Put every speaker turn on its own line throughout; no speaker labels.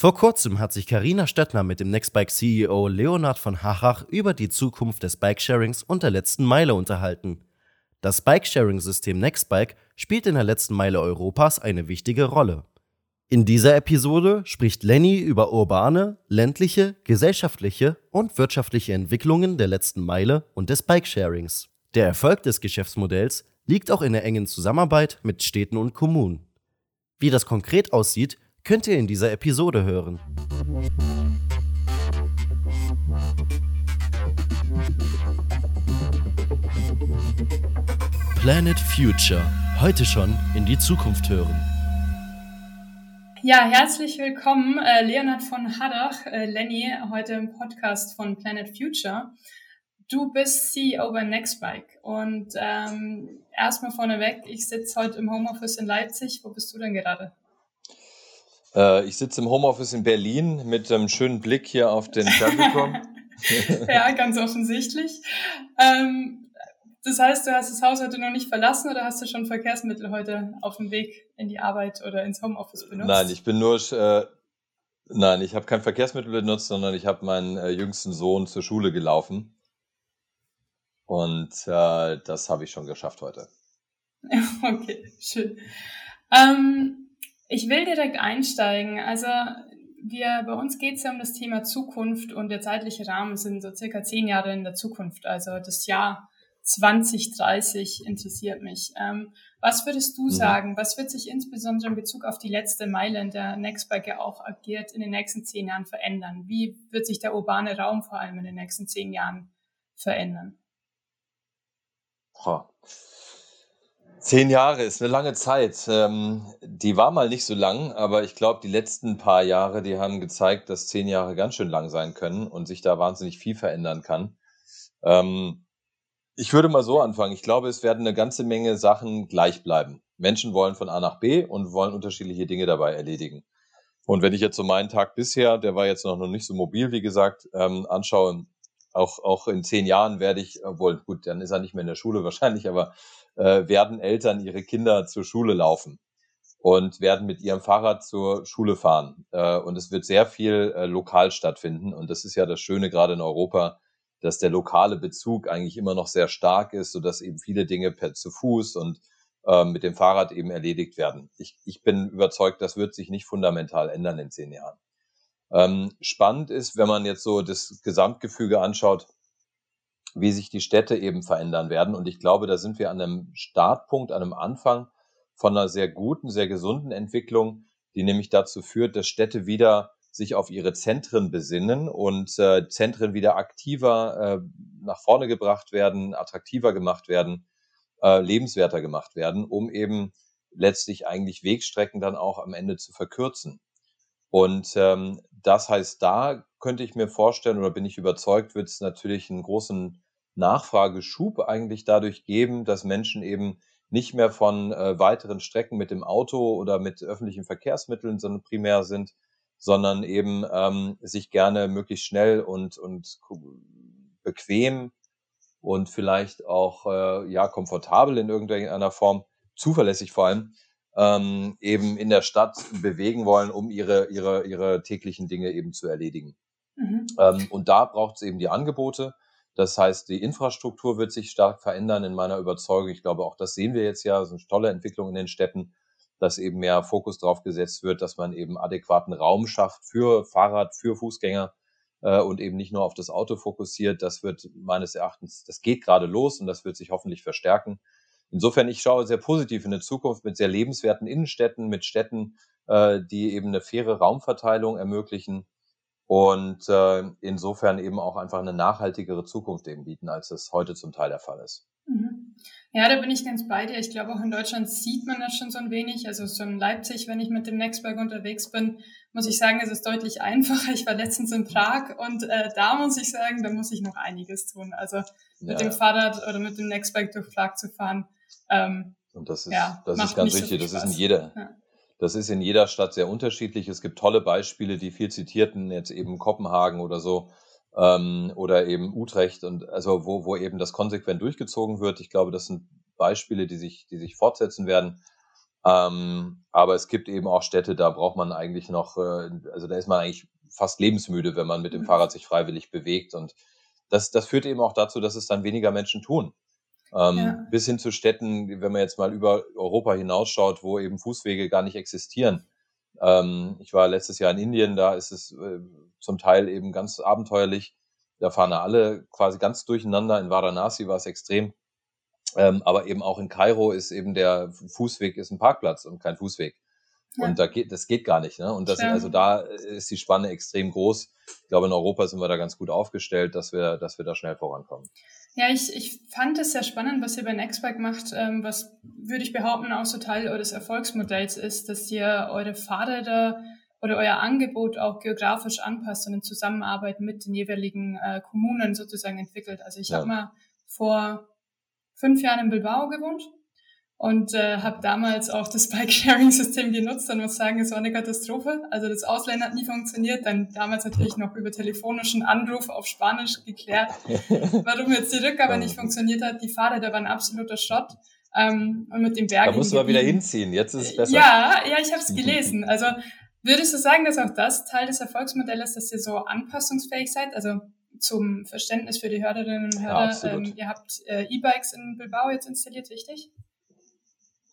Vor kurzem hat sich Karina Stöttner mit dem Nextbike CEO Leonard von Hachach über die Zukunft des Bikesharings und der letzten Meile unterhalten. Das Bikesharing-System Nextbike spielt in der letzten Meile Europas eine wichtige Rolle. In dieser Episode spricht Lenny über urbane, ländliche, gesellschaftliche und wirtschaftliche Entwicklungen der letzten Meile und des Bikesharings. Der Erfolg des Geschäftsmodells liegt auch in der engen Zusammenarbeit mit Städten und Kommunen. Wie das konkret aussieht, könnt ihr in dieser Episode hören. Planet Future. Heute schon in die Zukunft hören.
Ja, herzlich willkommen, äh, Leonhard von Haddach, äh, Lenny, heute im Podcast von Planet Future. Du bist CEO bei Nextbike und ähm, erstmal vorneweg, ich sitze heute im Homeoffice in Leipzig. Wo bist du denn gerade?
Äh, ich sitze im Homeoffice in Berlin mit einem schönen Blick hier auf den Fernsehturm.
ja, ganz offensichtlich. Ähm, das heißt, du hast das Haus heute noch nicht verlassen oder hast du schon Verkehrsmittel heute auf dem Weg in die Arbeit oder ins Homeoffice benutzt?
Nein, ich bin nur, äh, nein, ich habe kein Verkehrsmittel benutzt, sondern ich habe meinen äh, jüngsten Sohn zur Schule gelaufen. Und äh, das habe ich schon geschafft heute.
okay, schön. Ähm, ich will direkt einsteigen. Also wir, bei uns geht es ja um das Thema Zukunft und der zeitliche Rahmen sind so circa zehn Jahre in der Zukunft. Also das Jahr 2030 interessiert mich. Ähm, was würdest du mhm. sagen? Was wird sich insbesondere in Bezug auf die letzte Meile, in der Nextbike ja auch agiert, in den nächsten zehn Jahren verändern? Wie wird sich der urbane Raum vor allem in den nächsten zehn Jahren verändern?
Boah. Zehn Jahre ist eine lange Zeit. Ähm, die war mal nicht so lang, aber ich glaube, die letzten paar Jahre, die haben gezeigt, dass zehn Jahre ganz schön lang sein können und sich da wahnsinnig viel verändern kann. Ähm, ich würde mal so anfangen. Ich glaube, es werden eine ganze Menge Sachen gleich bleiben. Menschen wollen von A nach B und wollen unterschiedliche Dinge dabei erledigen. Und wenn ich jetzt so meinen Tag bisher, der war jetzt noch nicht so mobil, wie gesagt, ähm, anschaue, auch, auch in zehn Jahren werde ich, obwohl, gut, dann ist er nicht mehr in der Schule wahrscheinlich, aber äh, werden Eltern ihre Kinder zur Schule laufen und werden mit ihrem Fahrrad zur Schule fahren. Äh, und es wird sehr viel äh, lokal stattfinden. Und das ist ja das Schöne gerade in Europa, dass der lokale Bezug eigentlich immer noch sehr stark ist, sodass eben viele Dinge per zu Fuß und äh, mit dem Fahrrad eben erledigt werden. Ich, ich bin überzeugt, das wird sich nicht fundamental ändern in zehn Jahren. Ähm, spannend ist, wenn man jetzt so das Gesamtgefüge anschaut, wie sich die Städte eben verändern werden. Und ich glaube, da sind wir an einem Startpunkt, an einem Anfang von einer sehr guten, sehr gesunden Entwicklung, die nämlich dazu führt, dass Städte wieder sich auf ihre Zentren besinnen und äh, Zentren wieder aktiver äh, nach vorne gebracht werden, attraktiver gemacht werden, äh, lebenswerter gemacht werden, um eben letztlich eigentlich Wegstrecken dann auch am Ende zu verkürzen. Und ähm, das heißt, da könnte ich mir vorstellen oder bin ich überzeugt, wird es natürlich einen großen Nachfrageschub eigentlich dadurch geben, dass Menschen eben nicht mehr von äh, weiteren Strecken mit dem Auto oder mit öffentlichen Verkehrsmitteln sondern primär sind, sondern eben ähm, sich gerne möglichst schnell und, und bequem und vielleicht auch äh, ja komfortabel in irgendeiner Form, zuverlässig vor allem, ähm, eben in der Stadt bewegen wollen, um ihre, ihre, ihre täglichen Dinge eben zu erledigen. Mhm. Ähm, und da braucht es eben die Angebote. Das heißt, die Infrastruktur wird sich stark verändern in meiner Überzeugung. Ich glaube, auch das sehen wir jetzt ja, so eine tolle Entwicklung in den Städten, dass eben mehr Fokus darauf gesetzt wird, dass man eben adäquaten Raum schafft für Fahrrad, für Fußgänger äh, und eben nicht nur auf das Auto fokussiert. Das wird meines Erachtens, das geht gerade los und das wird sich hoffentlich verstärken. Insofern, ich schaue sehr positiv in die Zukunft mit sehr lebenswerten Innenstädten, mit Städten, äh, die eben eine faire Raumverteilung ermöglichen und äh, insofern eben auch einfach eine nachhaltigere Zukunft eben bieten, als es heute zum Teil der Fall ist.
Mhm. Ja, da bin ich ganz bei dir. Ich glaube, auch in Deutschland sieht man das schon so ein wenig. Also so in Leipzig, wenn ich mit dem Nextberg unterwegs bin, muss ich sagen, ist es deutlich einfacher. Ich war letztens in Prag und äh, da muss ich sagen, da muss ich noch einiges tun. Also mit ja. dem Fahrrad oder mit dem Nextberg durch Prag zu fahren,
ähm, und das ist, ja, das ist ganz wichtig. So das ist in jeder, ja. das ist in jeder Stadt sehr unterschiedlich. Es gibt tolle Beispiele, die viel zitierten, jetzt eben Kopenhagen oder so, ähm, oder eben Utrecht und also wo, wo eben das konsequent durchgezogen wird. Ich glaube, das sind Beispiele, die sich, die sich fortsetzen werden. Ähm, aber es gibt eben auch Städte, da braucht man eigentlich noch, äh, also da ist man eigentlich fast lebensmüde, wenn man mit dem mhm. Fahrrad sich freiwillig bewegt. Und das, das führt eben auch dazu, dass es dann weniger Menschen tun. Ähm, ja. Bis hin zu Städten, wenn man jetzt mal über Europa hinausschaut, wo eben Fußwege gar nicht existieren. Ähm, ich war letztes Jahr in Indien, da ist es äh, zum Teil eben ganz abenteuerlich. Da fahren alle quasi ganz durcheinander. In Varanasi war es extrem. Ähm, aber eben auch in Kairo ist eben der Fußweg ist ein Parkplatz und kein Fußweg. Ja. Und da geht, das geht gar nicht. Ne? Und das, ja. also da ist die Spanne extrem groß. Ich glaube, in Europa sind wir da ganz gut aufgestellt, dass wir, dass wir da schnell vorankommen.
Ja, ich, ich fand es sehr spannend, was ihr bei Nextbike macht, ähm, was würde ich behaupten auch so Teil eures Erfolgsmodells ist, dass ihr eure Fahrräder oder euer Angebot auch geografisch anpasst und in Zusammenarbeit mit den jeweiligen äh, Kommunen sozusagen entwickelt. Also ich ja. habe mal vor fünf Jahren in Bilbao gewohnt und äh, habe damals auch das Bike-Sharing-System genutzt und muss sagen, es war eine Katastrophe. Also das Ausleihen hat nie funktioniert, dann damals natürlich noch über telefonischen Anruf auf Spanisch geklärt, warum jetzt die Rückgabe nicht funktioniert hat. Die Fahrräder waren absoluter Schrott. Ähm, und mit dem Berg.
Da musst du mal wieder hinziehen, jetzt ist es besser.
Ja, ja, ich habe es gelesen. Also würdest du sagen, dass auch das Teil des Erfolgsmodells dass ihr so anpassungsfähig seid? Also zum Verständnis für die Hörerinnen und Hörer, ja, ähm, ihr habt äh, E-Bikes in Bilbao jetzt installiert, richtig?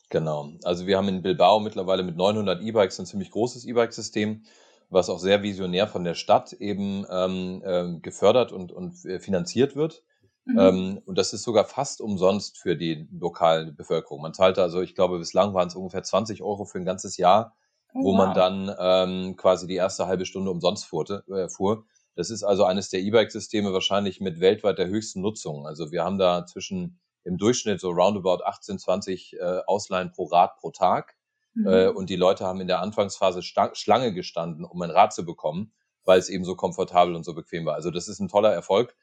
Genau. Also wir haben in Bilbao mittlerweile mit 900 E-Bikes ein ziemlich großes E-Bike-System, was auch sehr visionär von der Stadt eben ähm, äh, gefördert und, und äh, finanziert wird. Mhm. Ähm, und das ist sogar fast umsonst für die lokale Bevölkerung. Man zahlte also, ich glaube, bislang waren es ungefähr 20 Euro für ein ganzes Jahr, oh, wo wow. man dann ähm, quasi die erste halbe Stunde umsonst fuhrte, äh, fuhr. Das ist also eines der E-Bike-Systeme wahrscheinlich mit weltweit der höchsten Nutzung. Also wir haben da zwischen im Durchschnitt so roundabout 18, 20 äh, Ausleihen pro Rad pro Tag. Mhm. Äh, und die Leute haben in der Anfangsphase Schlange gestanden, um ein Rad zu bekommen, weil es eben so komfortabel und so bequem war. Also das ist ein toller Erfolg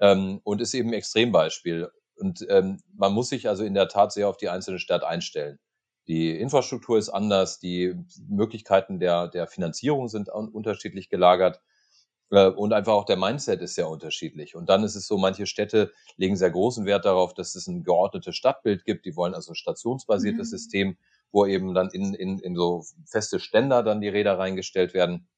ähm, und ist eben ein Extrembeispiel. Und ähm, man muss sich also in der Tat sehr auf die einzelne Stadt einstellen. Die Infrastruktur ist anders, die Möglichkeiten der, der Finanzierung sind unterschiedlich gelagert. Äh, und einfach auch der Mindset ist sehr unterschiedlich. Und dann ist es so, manche Städte legen sehr großen Wert darauf, dass es ein geordnetes Stadtbild gibt. Die wollen also ein stationsbasiertes mhm. System, wo eben dann in, in, in so feste Ständer dann die Räder reingestellt werden.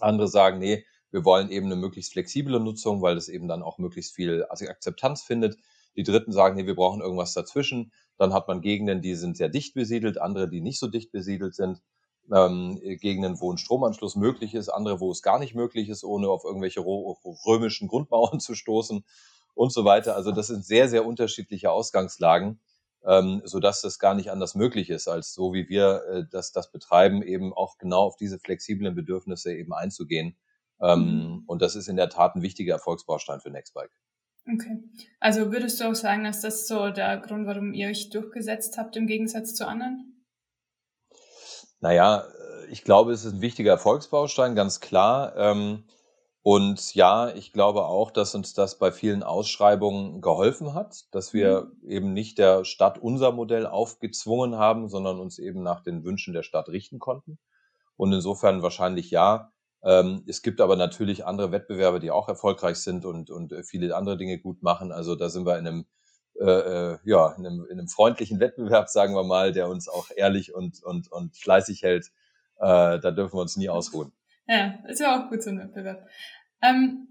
Andere sagen, nee, wir wollen eben eine möglichst flexible Nutzung, weil es eben dann auch möglichst viel Akzeptanz findet. Die Dritten sagen, nee, wir brauchen irgendwas dazwischen. Dann hat man Gegenden, die sind sehr dicht besiedelt, andere, die nicht so dicht besiedelt sind ähm, Gegenden, wo ein Stromanschluss möglich ist, andere, wo es gar nicht möglich ist, ohne auf irgendwelche römischen Grundmauern zu stoßen und so weiter. Also das sind sehr, sehr unterschiedliche Ausgangslagen, ähm, so dass das gar nicht anders möglich ist, als so wie wir äh, das, das betreiben, eben auch genau auf diese flexiblen Bedürfnisse eben einzugehen. Ähm, mhm. Und das ist in der Tat ein wichtiger Erfolgsbaustein für Nextbike.
Okay. Also würdest du auch sagen, dass das so der Grund, warum ihr euch durchgesetzt habt im Gegensatz zu anderen?
Naja, äh, ich glaube, es ist ein wichtiger Erfolgsbaustein, ganz klar. Ähm, und ja, ich glaube auch, dass uns das bei vielen Ausschreibungen geholfen hat, dass wir mhm. eben nicht der Stadt unser Modell aufgezwungen haben, sondern uns eben nach den Wünschen der Stadt richten konnten. Und insofern wahrscheinlich ja. Ähm, es gibt aber natürlich andere Wettbewerbe, die auch erfolgreich sind und, und äh, viele andere Dinge gut machen. Also da sind wir in einem äh, äh, ja, in einem, in einem freundlichen Wettbewerb, sagen wir mal, der uns auch ehrlich und, und, und fleißig hält. Äh, da dürfen wir uns nie ausruhen.
Ja, ist ja auch gut so ein Wettbewerb. Ähm,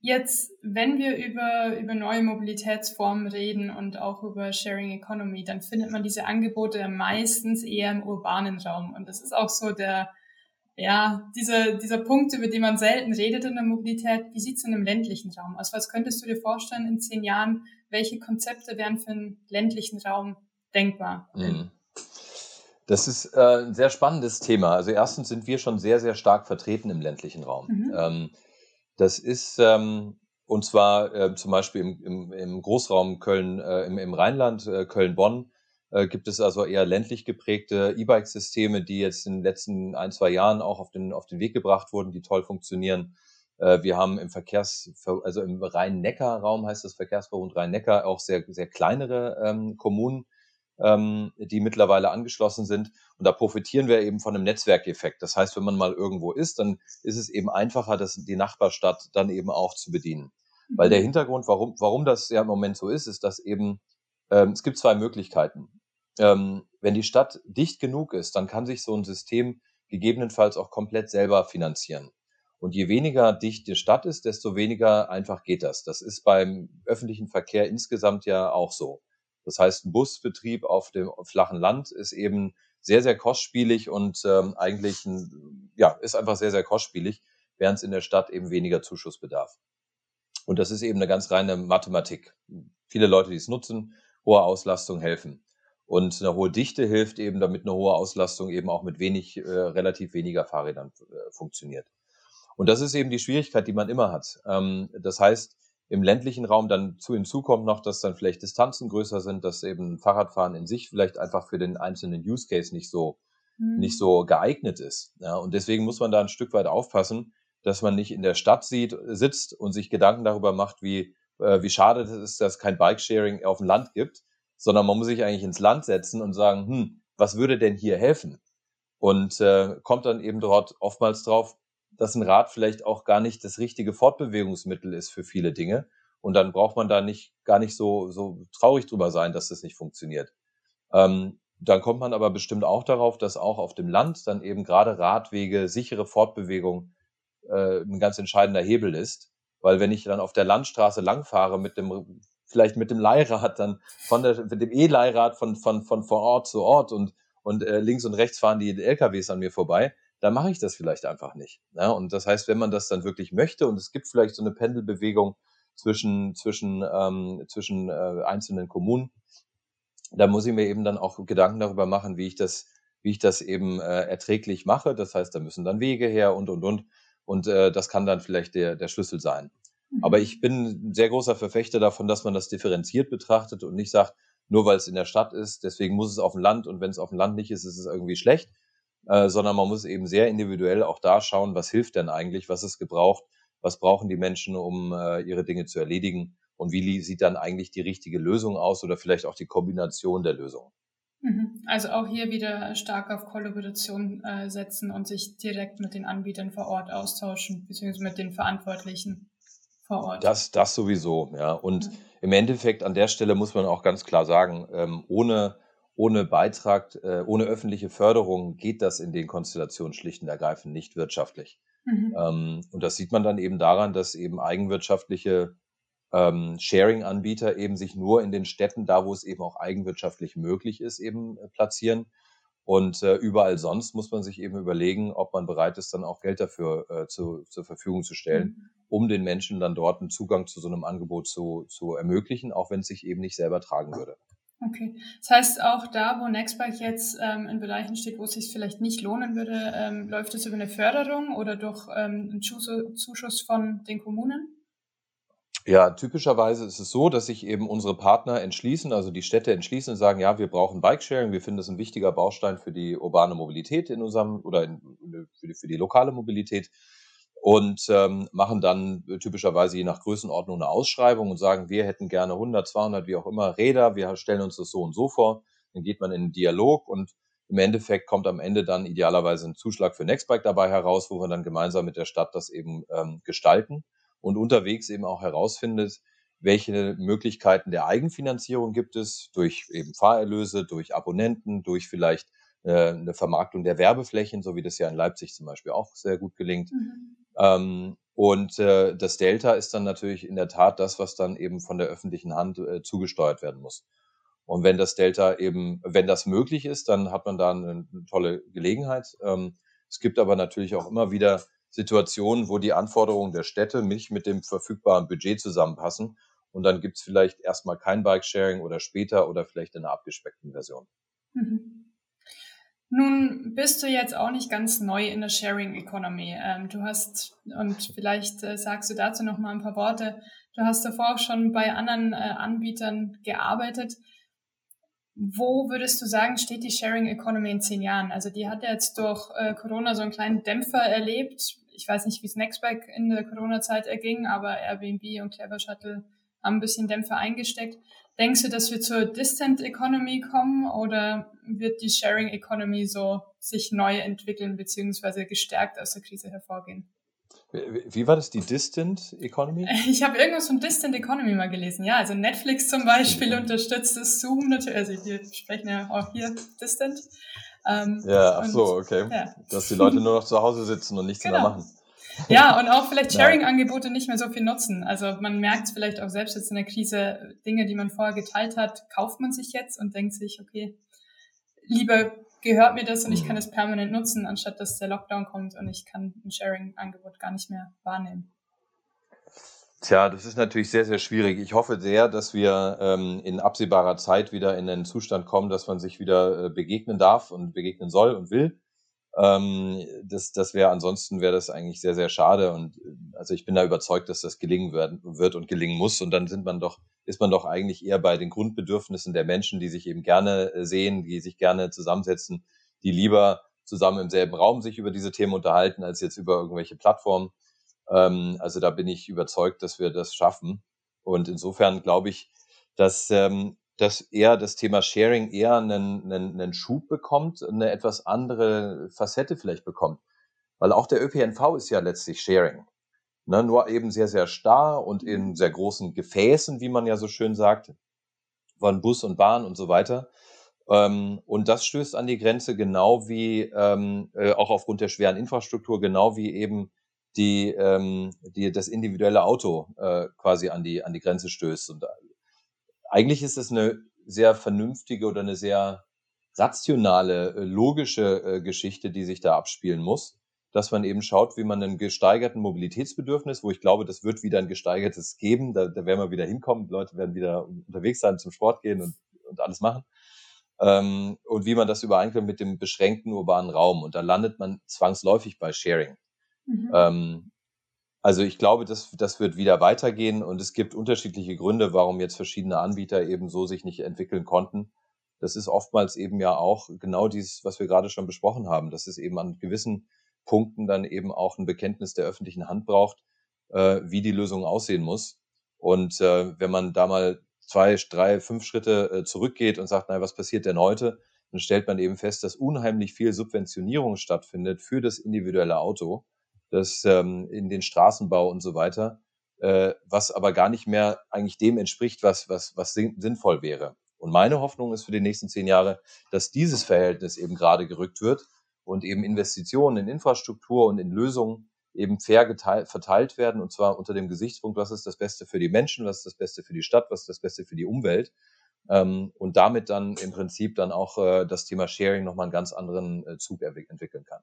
jetzt, wenn wir über, über neue Mobilitätsformen reden und auch über Sharing Economy, dann findet man diese Angebote meistens eher im urbanen Raum. Und das ist auch so der, ja, dieser, dieser Punkt, über den man selten redet in der Mobilität. Wie sieht's denn im ländlichen Raum aus? Was könntest du dir vorstellen in zehn Jahren? Welche Konzepte wären für einen ländlichen Raum denkbar? Mhm.
Das ist äh, ein sehr spannendes Thema. Also erstens sind wir schon sehr, sehr stark vertreten im ländlichen Raum. Mhm. Ähm, das ist ähm, und zwar äh, zum Beispiel im, im, im Großraum Köln, äh, im, im Rheinland, Köln-Bonn, gibt es also eher ländlich geprägte E-Bike-Systeme, die jetzt in den letzten ein, zwei Jahren auch auf den, auf den Weg gebracht wurden, die toll funktionieren. Äh, wir haben im Verkehrs, also im Rhein-Neckar-Raum heißt das Verkehrsverbund Rhein-Neckar auch sehr, sehr kleinere ähm, Kommunen, ähm, die mittlerweile angeschlossen sind. Und da profitieren wir eben von einem Netzwerkeffekt. Das heißt, wenn man mal irgendwo ist, dann ist es eben einfacher, das, die Nachbarstadt dann eben auch zu bedienen. Weil der mhm. Hintergrund, warum, warum das ja im Moment so ist, ist, dass eben, ähm, es gibt zwei Möglichkeiten. ähm, wenn die Stadt dicht genug ist, dann kann sich so ein System gegebenenfalls auch komplett selber finanzieren. Und je weniger dicht die Stadt ist, desto weniger einfach geht das. Das ist beim öffentlichen Verkehr insgesamt ja auch so. Das heißt, ein Busbetrieb auf dem flachen Land ist eben sehr, sehr kostspielig und ähm, eigentlich ein, ja, ist einfach sehr, sehr kostspielig, während es in der Stadt eben weniger Zuschuss bedarf. Und das ist eben eine ganz reine Mathematik. Viele Leute, die es nutzen, hohe Auslastung helfen. Und eine hohe Dichte hilft eben, damit eine hohe Auslastung eben auch mit wenig, äh, relativ weniger Fahrrädern äh, funktioniert. Und das ist eben die Schwierigkeit, die man immer hat. Ähm, das heißt, im ländlichen Raum dann zu hinzu kommt noch, dass dann vielleicht Distanzen größer sind, dass eben Fahrradfahren in sich vielleicht einfach für den einzelnen Use Case nicht so, mhm. nicht so geeignet ist. Ja, und deswegen muss man da ein Stück weit aufpassen, dass man nicht in der Stadt sieht, sitzt und sich Gedanken darüber macht, wie, äh, wie schade es ist, dass es kein Bikesharing auf dem Land gibt, sondern man muss sich eigentlich ins Land setzen und sagen, hm, was würde denn hier helfen? Und äh, kommt dann eben dort oftmals drauf, dass ein Rad vielleicht auch gar nicht das richtige Fortbewegungsmittel ist für viele Dinge. Und dann braucht man da nicht gar nicht so, so traurig drüber sein, dass das nicht funktioniert. Ähm, dann kommt man aber bestimmt auch darauf, dass auch auf dem Land dann eben gerade Radwege, sichere Fortbewegung äh, ein ganz entscheidender Hebel ist. Weil wenn ich dann auf der Landstraße langfahre mit dem, vielleicht mit dem Leihrad, dann von der, mit dem E-Leihrad von, von, von, von Ort zu Ort und, und äh, links und rechts fahren die LKWs an mir vorbei, dann mache ich das vielleicht einfach nicht. Ja, und das heißt, wenn man das dann wirklich möchte und es gibt vielleicht so eine Pendelbewegung zwischen, zwischen, ähm, zwischen äh, einzelnen Kommunen, da muss ich mir eben dann auch Gedanken darüber machen, wie ich das, wie ich das eben äh, erträglich mache. Das heißt, da müssen dann Wege her und und und. Und äh, das kann dann vielleicht der, der Schlüssel sein. Mhm. Aber ich bin ein sehr großer Verfechter davon, dass man das differenziert betrachtet und nicht sagt, nur weil es in der Stadt ist, deswegen muss es auf dem Land und wenn es auf dem Land nicht ist, ist es irgendwie schlecht, äh, sondern man muss eben sehr individuell auch da schauen, was hilft denn eigentlich, was ist gebraucht, was brauchen die Menschen, um äh, ihre Dinge zu erledigen und wie sieht dann eigentlich die richtige Lösung aus oder vielleicht auch die Kombination der Lösungen.
Mhm. Also auch hier wieder stark auf Kollaboration äh, setzen und sich direkt mit den Anbietern vor Ort austauschen, beziehungsweise mit den Verantwortlichen vor Ort.
Das, das sowieso, ja. Und mhm. im Endeffekt an der Stelle muss man auch ganz klar sagen, ähm, ohne ohne Beitrag, äh, ohne öffentliche Förderung geht das in den Konstellationen schlicht und ergreifend nicht wirtschaftlich. Mhm. Ähm, und das sieht man dann eben daran, dass eben eigenwirtschaftliche ähm, Sharing-Anbieter eben sich nur in den Städten, da wo es eben auch eigenwirtschaftlich möglich ist, eben äh, platzieren. Und äh, überall sonst muss man sich eben überlegen, ob man bereit ist, dann auch Geld dafür äh, zu, zur Verfügung zu stellen, mhm. um den Menschen dann dort einen Zugang zu so einem Angebot zu, zu ermöglichen, auch wenn es sich eben nicht selber tragen würde.
Okay. Das heißt, auch da, wo Nextbike jetzt ähm, in Bereichen steht, wo es sich vielleicht nicht lohnen würde, ähm, läuft es über eine Förderung oder durch ähm, einen Zuschuss von den Kommunen?
Ja, typischerweise ist es so, dass sich eben unsere Partner entschließen, also die Städte entschließen und sagen, ja, wir brauchen Bikesharing, wir finden das ein wichtiger Baustein für die urbane Mobilität in unserem oder in, für, die, für die lokale Mobilität und ähm, machen dann typischerweise je nach Größenordnung eine Ausschreibung und sagen, wir hätten gerne 100, 200, wie auch immer Räder, wir stellen uns das so und so vor. Dann geht man in einen Dialog und im Endeffekt kommt am Ende dann idealerweise ein Zuschlag für Nextbike dabei heraus, wo wir dann gemeinsam mit der Stadt das eben ähm, gestalten und unterwegs eben auch herausfindet, welche Möglichkeiten der Eigenfinanzierung gibt es durch eben Fahrerlöse, durch Abonnenten, durch vielleicht äh, eine Vermarktung der Werbeflächen, so wie das ja in Leipzig zum Beispiel auch sehr gut gelingt. Mhm. Ähm, und äh, das Delta ist dann natürlich in der Tat das, was dann eben von der öffentlichen Hand äh, zugesteuert werden muss. Und wenn das Delta eben, wenn das möglich ist, dann hat man da eine, eine tolle Gelegenheit. Ähm, es gibt aber natürlich auch immer wieder Situationen, wo die Anforderungen der Städte nicht mit dem verfügbaren Budget zusammenpassen. Und dann gibt es vielleicht erstmal kein Bike-Sharing oder später oder vielleicht in einer abgespeckten Version. Mhm.
Nun bist du jetzt auch nicht ganz neu in der Sharing Economy. Ähm, du hast, und vielleicht äh, sagst du dazu noch mal ein paar Worte, du hast davor auch schon bei anderen äh, Anbietern gearbeitet. Wo würdest du sagen, steht die Sharing Economy in zehn Jahren? Also die hat jetzt durch äh, Corona so einen kleinen Dämpfer erlebt. Ich weiß nicht, wie es Nextbike in der Corona-Zeit erging, aber Airbnb und Clever Shuttle haben ein bisschen Dämpfer eingesteckt. Denkst du, dass wir zur Distant Economy kommen oder wird die Sharing Economy so sich neu entwickeln beziehungsweise gestärkt aus der Krise hervorgehen?
Wie war das, die Distant Economy?
Ich habe irgendwas von Distant Economy mal gelesen. Ja, also Netflix zum Beispiel unterstützt das Zoom natürlich. Also wir sprechen ja auch hier Distant.
Ähm, ja, ach so, okay. Ja. Dass die Leute nur noch zu Hause sitzen und nichts genau. mehr machen.
Ja, und auch vielleicht Sharing-Angebote nicht mehr so viel nutzen. Also man merkt vielleicht auch selbst jetzt in der Krise, Dinge, die man vorher geteilt hat, kauft man sich jetzt und denkt sich, okay, lieber gehört mir das und ich kann es permanent nutzen, anstatt dass der Lockdown kommt und ich kann ein Sharing-Angebot gar nicht mehr wahrnehmen.
Tja, das ist natürlich sehr, sehr schwierig. Ich hoffe sehr, dass wir ähm, in absehbarer Zeit wieder in einen Zustand kommen, dass man sich wieder äh, begegnen darf und begegnen soll und will. Ähm, das das wäre ansonsten wäre das eigentlich sehr, sehr schade. Und äh, also ich bin da überzeugt, dass das gelingen wird, wird und gelingen muss. Und dann sind man doch, ist man doch eigentlich eher bei den Grundbedürfnissen der Menschen, die sich eben gerne äh, sehen, die sich gerne zusammensetzen, die lieber zusammen im selben Raum sich über diese Themen unterhalten, als jetzt über irgendwelche Plattformen. Ähm, also da bin ich überzeugt, dass wir das schaffen. Und insofern glaube ich, dass, ähm, dass eher das Thema Sharing eher einen, einen, einen Schub bekommt, eine etwas andere Facette vielleicht bekommt. Weil auch der ÖPNV ist ja letztlich Sharing. Ne, nur eben sehr, sehr starr und in sehr großen Gefäßen, wie man ja so schön sagt, von Bus und Bahn und so weiter. Ähm, und das stößt an die Grenze, genau wie ähm, äh, auch aufgrund der schweren Infrastruktur, genau wie eben die, ähm, die das individuelle Auto äh, quasi an die, an die Grenze stößt. Und eigentlich ist es eine sehr vernünftige oder eine sehr rationale, äh, logische äh, Geschichte, die sich da abspielen muss, dass man eben schaut, wie man einen gesteigerten Mobilitätsbedürfnis, wo ich glaube, das wird wieder ein gesteigertes geben, da, da werden wir wieder hinkommen, Leute werden wieder unterwegs sein, zum Sport gehen und, und alles machen. Ähm, und wie man das übereinklemmt mit dem beschränkten urbanen Raum. Und da landet man zwangsläufig bei Sharing. Mhm. Ähm, also ich glaube, das, das wird wieder weitergehen und es gibt unterschiedliche Gründe, warum jetzt verschiedene Anbieter eben so sich nicht entwickeln konnten. Das ist oftmals eben ja auch genau dieses, was wir gerade schon besprochen haben, dass es eben an gewissen Punkten dann eben auch ein Bekenntnis der öffentlichen Hand braucht, äh, wie die Lösung aussehen muss. Und äh, wenn man da mal zwei, drei, fünf Schritte äh, zurückgeht und sagt, naja, was passiert denn heute? Dann stellt man eben fest, dass unheimlich viel Subventionierung stattfindet für das individuelle Auto das ähm, in den Straßenbau und so weiter, äh, was aber gar nicht mehr eigentlich dem entspricht, was, was, was sinnvoll wäre. Und meine Hoffnung ist für die nächsten zehn Jahre, dass dieses Verhältnis eben gerade gerückt wird und eben Investitionen in Infrastruktur und in Lösungen eben fair geteilt, verteilt werden und zwar unter dem Gesichtspunkt, was ist das Beste für die Menschen, was ist das Beste für die Stadt, was ist das Beste für die Umwelt ähm, und damit dann im Prinzip dann auch äh, das Thema Sharing nochmal einen ganz anderen äh, Zug entwickeln kann.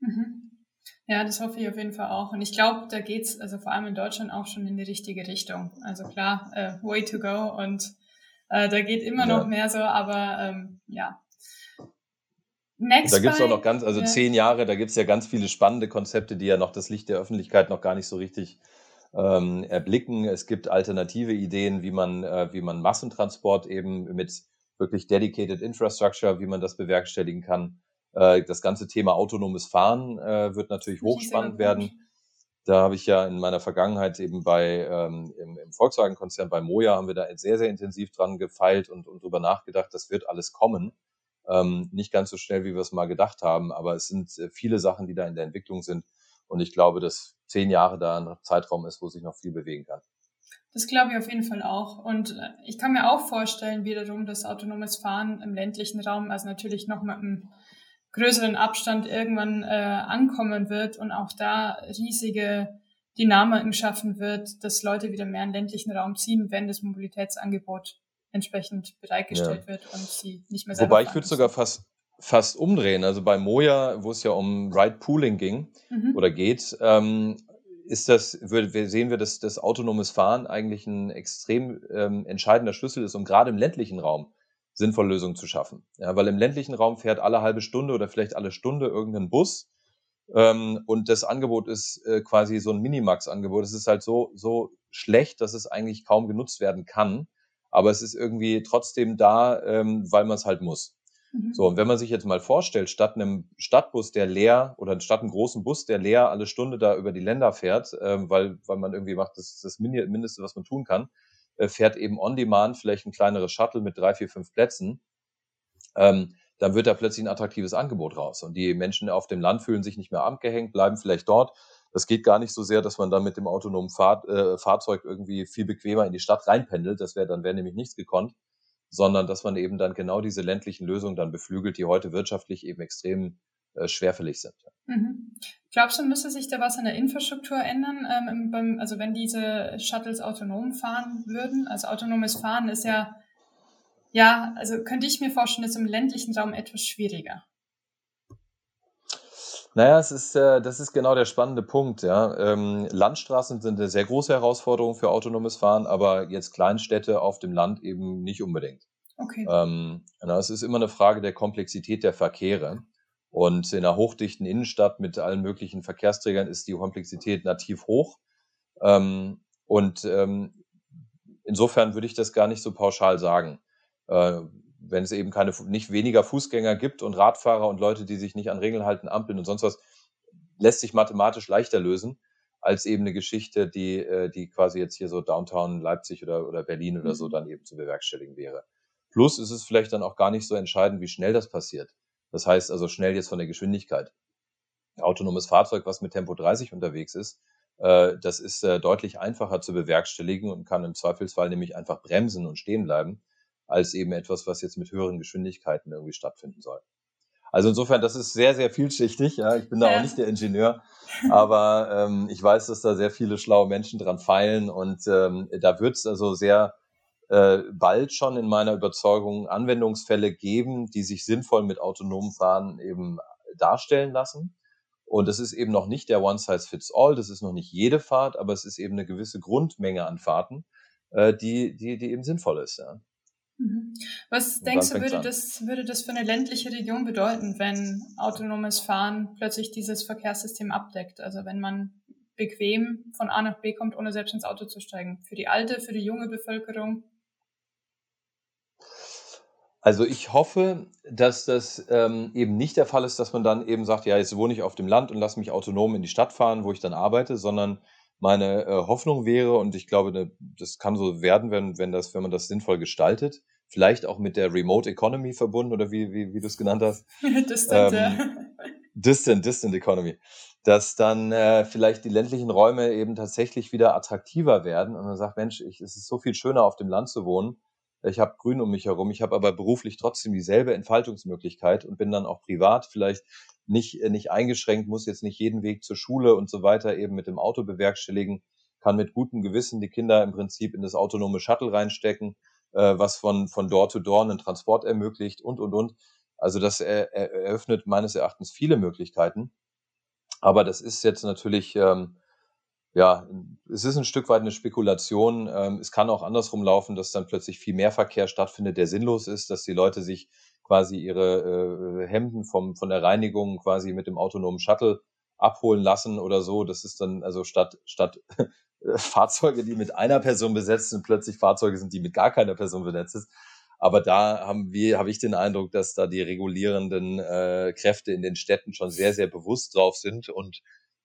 Mhm. Ja, das hoffe ich auf jeden Fall auch. Und ich glaube, da geht's also vor allem in Deutschland auch schon in die richtige Richtung. Also klar, äh, way to go und äh, da geht immer ja. noch mehr so, aber ähm, ja.
Next da gibt's auch noch ganz, also ja. zehn Jahre, da gibt's ja ganz viele spannende Konzepte, die ja noch das Licht der Öffentlichkeit noch gar nicht so richtig ähm, erblicken. Es gibt alternative Ideen, wie man, äh, wie man Massentransport eben mit wirklich dedicated Infrastructure, wie man das bewerkstelligen kann. Äh, das ganze Thema autonomes Fahren äh, wird natürlich hochspannend werden. Da habe ich ja in meiner Vergangenheit eben bei ähm, im, im Volkswagen-Konzern bei Moja haben wir da sehr, sehr intensiv dran gefeilt und, und drüber nachgedacht, das wird alles kommen. Ähm, nicht ganz so schnell, wie wir es mal gedacht haben, aber es sind äh, viele Sachen, die da in der Entwicklung sind. Und ich glaube, dass zehn Jahre da ein Zeitraum ist, wo sich noch viel bewegen kann.
Das glaube ich auf jeden Fall auch. Und äh, ich kann mir auch vorstellen, wiederum, dass autonomes Fahren im ländlichen Raum, also natürlich noch mit einem größeren Abstand irgendwann äh, ankommen wird und auch da riesige Dynamiken schaffen wird, dass Leute wieder mehr in ländlichen Raum ziehen, wenn das Mobilitätsangebot entsprechend bereitgestellt ja. wird und sie nicht mehr
Wobei ich würde sogar fast fast umdrehen. Also bei Moja, wo es ja um Ride Pooling ging mhm. oder geht, ähm, ist das, sehen wir, dass das autonomes Fahren eigentlich ein extrem ähm, entscheidender Schlüssel ist, um gerade im ländlichen Raum sinnvolle Lösungen zu schaffen. Ja, weil im ländlichen Raum fährt alle halbe Stunde oder vielleicht alle Stunde irgendein Bus. Ähm, und das Angebot ist äh, quasi so ein Minimax-Angebot. Es ist halt so, so schlecht, dass es eigentlich kaum genutzt werden kann. Aber es ist irgendwie trotzdem da, ähm, weil man es halt muss. Mhm. So, und wenn man sich jetzt mal vorstellt, statt einem Stadtbus, der leer, oder statt einem großen Bus, der leer alle Stunde da über die Länder fährt, ähm, weil, weil man irgendwie macht, das ist das Mindeste, was man tun kann, äh, fährt eben on demand vielleicht ein kleineres Shuttle mit drei, vier, fünf Plätzen, ähm, dann wird da plötzlich ein attraktives Angebot raus. Und die Menschen auf dem Land fühlen sich nicht mehr abgehängt, bleiben vielleicht dort, Das geht gar nicht so sehr, dass man dann mit dem autonomen Fahr äh, Fahrzeug irgendwie viel bequemer in die Stadt reinpendelt. Das wäre dann wäre nämlich nichts gekonnt, sondern dass man eben dann genau diese ländlichen Lösungen dann beflügelt, die heute wirtschaftlich eben extrem äh, schwerfällig sind.
Mhm. Glaubst du, müsste sich da was an der Infrastruktur ändern? Ähm, beim, also wenn diese Shuttles autonom fahren würden? Also autonomes Fahren ist ja, ja, also könnte ich mir vorstellen, ist im ländlichen Raum etwas schwieriger.
Naja, es ist, äh, das ist genau der spannende Punkt. Ja. Ähm, Landstraßen sind eine sehr große Herausforderung für autonomes Fahren, aber jetzt Kleinstädte auf dem Land eben nicht unbedingt.
Okay.
Ähm, na, es ist immer eine Frage der Komplexität der Verkehre. Und in einer hochdichten Innenstadt mit allen möglichen Verkehrsträgern ist die Komplexität nativ hoch. Ähm, und ähm, insofern würde ich das gar nicht so pauschal sagen. Äh, wenn es eben keine, nicht weniger Fußgänger gibt und Radfahrer und Leute, die sich nicht an Regeln halten, Ampeln und sonst was, lässt sich mathematisch leichter lösen als eben eine Geschichte, die, äh, die quasi jetzt hier so Downtown Leipzig oder, oder Berlin oder so mhm. dann eben zu bewerkstelligen wäre. Plus ist es vielleicht dann auch gar nicht so entscheidend, wie schnell das passiert. Das heißt also schnell jetzt von der Geschwindigkeit. Autonomes Fahrzeug, was mit Tempo 30 unterwegs ist, äh, das ist äh, deutlich einfacher zu bewerkstelligen und kann im Zweifelsfall nämlich einfach bremsen und stehen bleiben, als eben etwas, was jetzt mit höheren Geschwindigkeiten irgendwie stattfinden soll. Also insofern, das ist sehr, sehr vielschichtig. Ja. Ich bin da ja. auch nicht der Ingenieur, aber ähm, ich weiß, dass da sehr viele schlaue Menschen dran feilen und ähm, da wird es also sehr äh, bald schon in meiner Überzeugung Anwendungsfälle geben, die sich sinnvoll mit autonomem Fahren eben darstellen lassen. Und es ist eben noch nicht der One-Size-Fits-All, das ist noch nicht jede Fahrt, aber es ist eben eine gewisse Grundmenge an Fahrten, äh, die, die, die eben sinnvoll ist. Ja.
Mhm. Was denkst du, würde das, würde das für eine ländliche Region bedeuten, wenn autonomes Fahren plötzlich dieses Verkehrssystem abdeckt? Also wenn man bequem von A nach B kommt, ohne selbst ins Auto zu steigen. Für die alte, für die junge Bevölkerung?
Also ich hoffe, dass das ähm, eben nicht der Fall ist, dass man dann eben sagt, ja, jetzt wohne ich auf dem Land und lass mich autonom in die Stadt fahren, wo ich dann arbeite, sondern meine äh, Hoffnung wäre, und ich glaube, ne, das kann so werden, wenn, wenn, das, wenn man das sinnvoll gestaltet, vielleicht auch mit der Remote Economy verbunden oder wie, wie, wie du es genannt hast.
distant, ähm.
Distant, Distant Economy. Dass dann äh, vielleicht die ländlichen Räume eben tatsächlich wieder attraktiver werden und man sagt, Mensch, ich, es ist so viel schöner auf dem Land zu wohnen ich habe Grün um mich herum, ich habe aber beruflich trotzdem dieselbe Entfaltungsmöglichkeit und bin dann auch privat vielleicht nicht, äh, nicht eingeschränkt, muss jetzt nicht jeden Weg zur Schule und so weiter eben mit dem Auto bewerkstelligen, kann mit gutem Gewissen die Kinder im Prinzip in das autonome Shuttle reinstecken, äh, was von, von Door to Door einen Transport ermöglicht und, und, und. Also das er, eröffnet meines Erachtens viele Möglichkeiten. Aber das ist jetzt natürlich ähm, ja, es ist ein Stück weit eine Spekulation. Ähm, es kann auch andersrum laufen, dass dann plötzlich viel mehr Verkehr stattfindet, der sinnlos ist, dass die Leute sich quasi ihre äh, Hemden vom, von der Reinigung quasi mit dem autonomen Shuttle abholen lassen oder so. Das ist dann also statt, statt Fahrzeuge, die mit einer Person besetzt sind, plötzlich Fahrzeuge sind, die mit gar keiner Person besetzt sind. Aber da haben wir, habe ich den Eindruck, dass da die regulierenden äh, Kräfte in den Städten schon sehr, sehr bewusst drauf sind und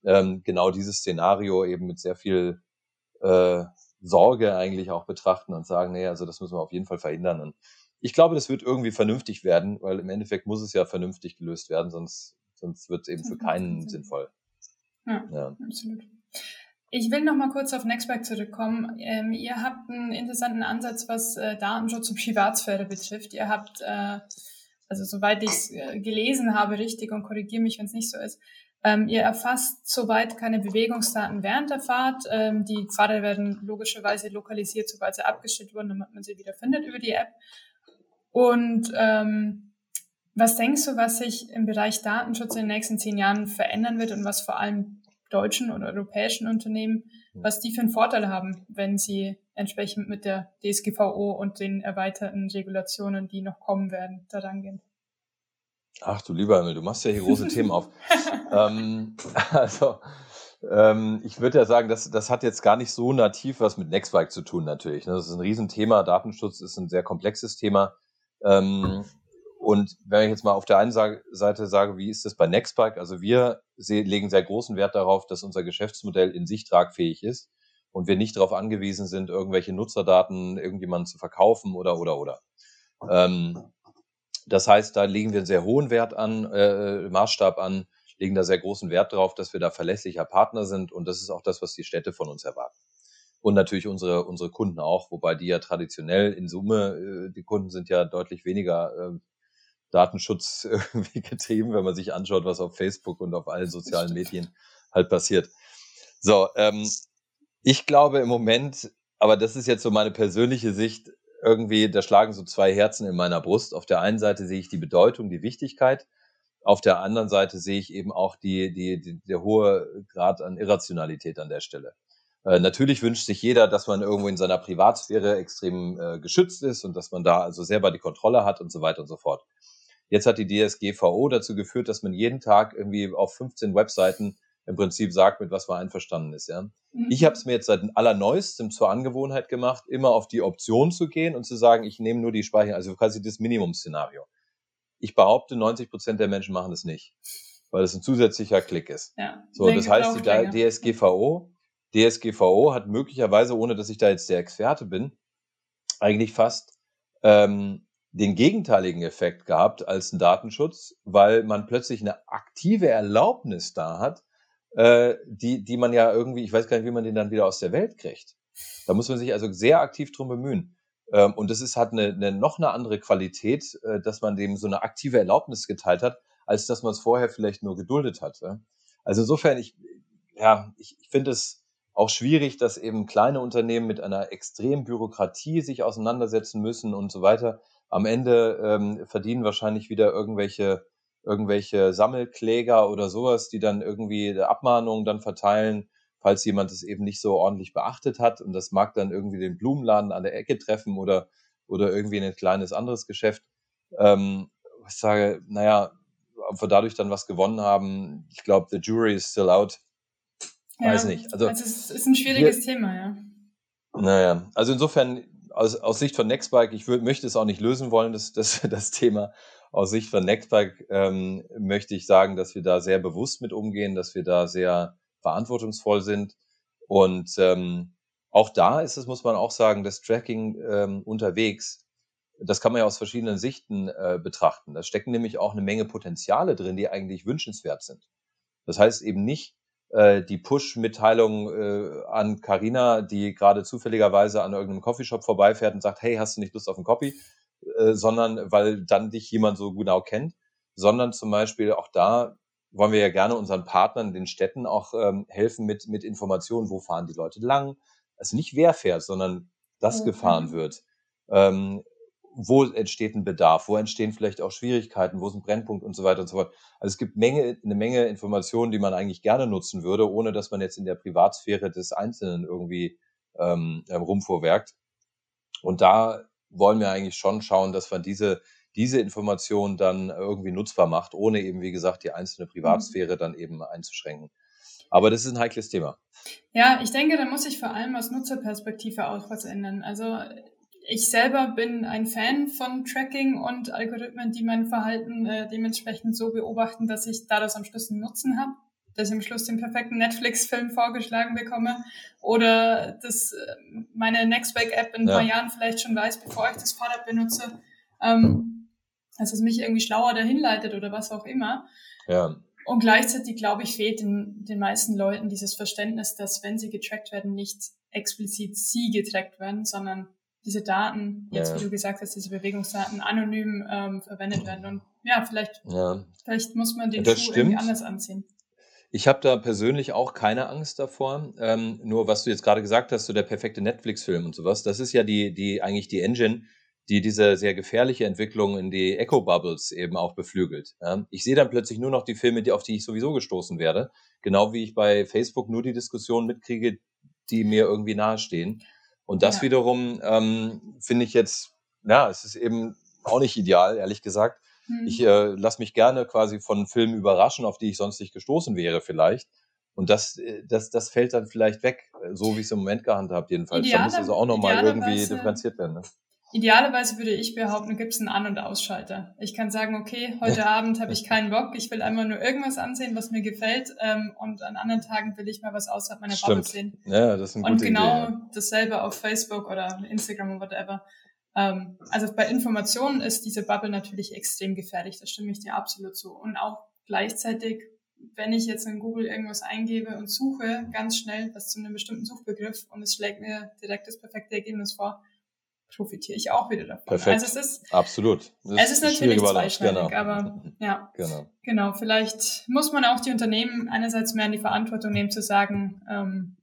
ähm, genau dieses Szenario eben mit sehr viel äh, Sorge eigentlich auch betrachten und sagen, nee, also das müssen wir auf jeden Fall verhindern. Und ich glaube, das wird irgendwie vernünftig werden, weil im Endeffekt muss es ja vernünftig gelöst werden, sonst, sonst wird es eben für keinen sinnvoll.
Ja, ja, absolut. Ich will noch mal kurz auf Nextback zurückkommen. Ähm, ihr habt einen interessanten Ansatz, was äh, Datenschutz und Privatsphäre betrifft. Ihr habt, äh, also soweit ich es äh, gelesen habe, richtig und korrigiere mich, wenn es nicht so ist, ähm, ihr erfasst soweit keine Bewegungsdaten während der Fahrt. Ähm, die Pfade werden logischerweise lokalisiert, sobald sie abgestellt wurden, damit man sie wieder findet über die App. Und ähm, was denkst du, was sich im Bereich Datenschutz in den nächsten zehn Jahren verändern wird und was vor allem deutschen oder europäischen Unternehmen, was die für einen Vorteil haben, wenn sie entsprechend mit der DSGVO und den erweiterten Regulationen, die noch kommen werden, daran gehen?
Ach du lieber Himmel, du machst ja hier große Themen auf. ähm, also, ähm, ich würde ja sagen, das, das hat jetzt gar nicht so nativ was mit Nextbike zu tun natürlich. Ne? Das ist ein Riesenthema. Datenschutz ist ein sehr komplexes Thema. Ähm, und wenn ich jetzt mal auf der einen Seite sage, wie ist das bei Nextbike? Also wir legen sehr großen Wert darauf, dass unser Geschäftsmodell in sich tragfähig ist und wir nicht darauf angewiesen sind, irgendwelche Nutzerdaten irgendjemandem zu verkaufen oder, oder, oder. Ähm, das heißt, da legen wir einen sehr hohen Wert an, äh, Maßstab an, legen da sehr großen Wert darauf, dass wir da verlässlicher Partner sind und das ist auch das, was die Städte von uns erwarten. Und natürlich unsere, unsere Kunden auch, wobei die ja traditionell in Summe, äh, die Kunden sind ja deutlich weniger äh, Datenschutz irgendwie getrieben, wenn man sich anschaut, was auf Facebook und auf allen sozialen Medien halt passiert. So, ähm, ich glaube im Moment, aber das ist jetzt so meine persönliche Sicht, irgendwie, da schlagen so zwei Herzen in meiner Brust. Auf der einen Seite sehe ich die Bedeutung, die Wichtigkeit. Auf der anderen Seite sehe ich eben auch die, die, die, der hohe Grad an Irrationalität an der Stelle. Äh, natürlich wünscht sich jeder, dass man irgendwo in seiner Privatsphäre extrem äh, geschützt ist und dass man da also selber die Kontrolle hat und so weiter und so fort. Jetzt hat die DSGVO dazu geführt, dass man jeden Tag irgendwie auf 15 Webseiten im Prinzip sagt, mit was man einverstanden ist. Ja. Mhm. Ich habe es mir jetzt seit allerneuestem zur Angewohnheit gemacht, immer auf die Option zu gehen und zu sagen, ich nehme nur die Speicher, also quasi das Minimum-Szenario. Ich behaupte, 90 Prozent der Menschen machen das nicht, weil es ein zusätzlicher Klick ist. Ja, so, das heißt, die DSGVO, DSGVO hat möglicherweise, ohne dass ich da jetzt der Experte bin, eigentlich fast ähm, den gegenteiligen Effekt gehabt als ein Datenschutz, weil man plötzlich eine aktive Erlaubnis da hat, äh, die, die man ja irgendwie, ich weiß gar nicht, wie man den dann wieder aus der Welt kriegt. Da muss man sich also sehr aktiv drum bemühen. Ähm, und das ist, hat eine, eine, noch eine andere Qualität, äh, dass man dem so eine aktive Erlaubnis geteilt hat, als dass man es vorher vielleicht nur geduldet hat. Ja? Also insofern, ich, ja, ich, ich finde es auch schwierig, dass eben kleine Unternehmen mit einer extremen Bürokratie sich auseinandersetzen müssen und so weiter am Ende ähm, verdienen wahrscheinlich wieder irgendwelche irgendwelche Sammelkläger oder sowas, die dann irgendwie Abmahnungen dann verteilen, falls jemand es eben nicht so ordentlich beachtet hat. Und das mag dann irgendwie den Blumenladen an der Ecke treffen oder, oder irgendwie ein kleines anderes Geschäft. Ähm, ich sage, naja, ob wir dadurch dann was gewonnen haben, ich glaube, the jury is still out.
Ja, Weiß nicht. Also, also es ist ein schwieriges hier, Thema, ja.
Naja, also insofern aus, aus Sicht von Nextbike, ich würd, möchte es auch nicht lösen wollen, das, das, das Thema. Aus Sicht von Nextbike ähm, möchte ich sagen, dass wir da sehr bewusst mit umgehen, dass wir da sehr verantwortungsvoll sind. Und ähm, auch da ist es, muss man auch sagen, das Tracking ähm, unterwegs, das kann man ja aus verschiedenen Sichten äh, betrachten. Da stecken nämlich auch eine Menge Potenziale drin, die eigentlich wünschenswert sind. Das heißt eben nicht, äh, die Push-Mitteilung äh, an Carina, die gerade zufälligerweise an irgendeinem Coffeeshop vorbeifährt und sagt, hey, hast du nicht Lust auf einen Copy? Äh, sondern weil dann dich jemand so genau kennt, sondern zum Beispiel auch da wollen wir ja gerne unseren Partnern, den Städten auch ähm, helfen mit, mit Informationen, wo fahren die Leute lang. Also nicht wer fährt, sondern dass okay. gefahren wird. Ähm, wo entsteht ein Bedarf, wo entstehen vielleicht auch Schwierigkeiten, wo ist ein Brennpunkt und so weiter und so fort. Also es gibt Menge, eine Menge Informationen, die man eigentlich gerne nutzen würde, ohne dass man jetzt in der Privatsphäre des Einzelnen irgendwie ähm rumvorwerkt. Und da wollen wir eigentlich schon schauen, dass man diese, diese Information dann irgendwie nutzbar macht, ohne eben, wie gesagt, die einzelne mhm. Privatsphäre dann eben einzuschränken. Aber das ist ein heikles Thema.
Ja, ich denke, da muss sich vor allem aus Nutzerperspektive auch was ändern. Also ich selber bin ein Fan von Tracking und Algorithmen, die mein Verhalten äh, dementsprechend so beobachten, dass ich daraus am Schluss einen Nutzen habe, dass ich am Schluss den perfekten Netflix-Film vorgeschlagen bekomme oder dass äh, meine Nextbike-App in ein ja. paar Jahren vielleicht schon weiß, bevor ich das Fahrrad benutze, ähm, dass es mich irgendwie schlauer dahin leitet oder was auch immer. Ja. Und gleichzeitig, glaube ich, fehlt den, den meisten Leuten dieses Verständnis, dass wenn sie getrackt werden, nicht explizit sie getrackt werden, sondern diese Daten, jetzt ja. wie du gesagt hast, diese Bewegungsdaten anonym ähm, verwendet werden. Und ja, vielleicht, ja. vielleicht muss man den das Schuh stimmt. irgendwie anders anziehen.
Ich habe da persönlich auch keine Angst davor. Ähm, nur was du jetzt gerade gesagt hast, so der perfekte Netflix-Film und sowas, das ist ja die, die eigentlich die Engine, die diese sehr gefährliche Entwicklung in die Echo-Bubbles eben auch beflügelt. Ja? Ich sehe dann plötzlich nur noch die Filme, die, auf die ich sowieso gestoßen werde. Genau wie ich bei Facebook nur die Diskussionen mitkriege, die mir irgendwie nahestehen. Und das ja. wiederum ähm, finde ich jetzt, ja, es ist eben auch nicht ideal, ehrlich gesagt. Hm. Ich äh, lasse mich gerne quasi von Filmen überraschen, auf die ich sonst nicht gestoßen wäre vielleicht. Und das, äh, das, das fällt dann vielleicht weg, so wie es im Moment gehandhabt jedenfalls. Ideale, da muss also auch nochmal irgendwie differenziert werden. Ne?
Idealerweise würde ich behaupten, gibt es einen An- und Ausschalter. Ich kann sagen, okay, heute Abend habe ich keinen Bock, ich will einmal nur irgendwas ansehen, was mir gefällt ähm, und an anderen Tagen will ich mal was außerhalb meiner Bubble sehen.
Ja, das ist eine
Und genau
Idee, ja.
dasselbe auf Facebook oder Instagram oder whatever. Ähm, also bei Informationen ist diese Bubble natürlich extrem gefährlich, da stimme ich dir absolut zu. Und auch gleichzeitig wenn ich jetzt in Google irgendwas eingebe und suche ganz schnell was zu einem bestimmten Suchbegriff und es schlägt mir direkt das perfekte Ergebnis vor, profitiere ich auch wieder davon.
Perfekt.
Also es ist,
Absolut.
Das es ist, ist natürlich zweischneidig, genau. aber ja,
genau.
genau. Vielleicht muss man auch die Unternehmen einerseits mehr in die Verantwortung nehmen, zu sagen, ähm,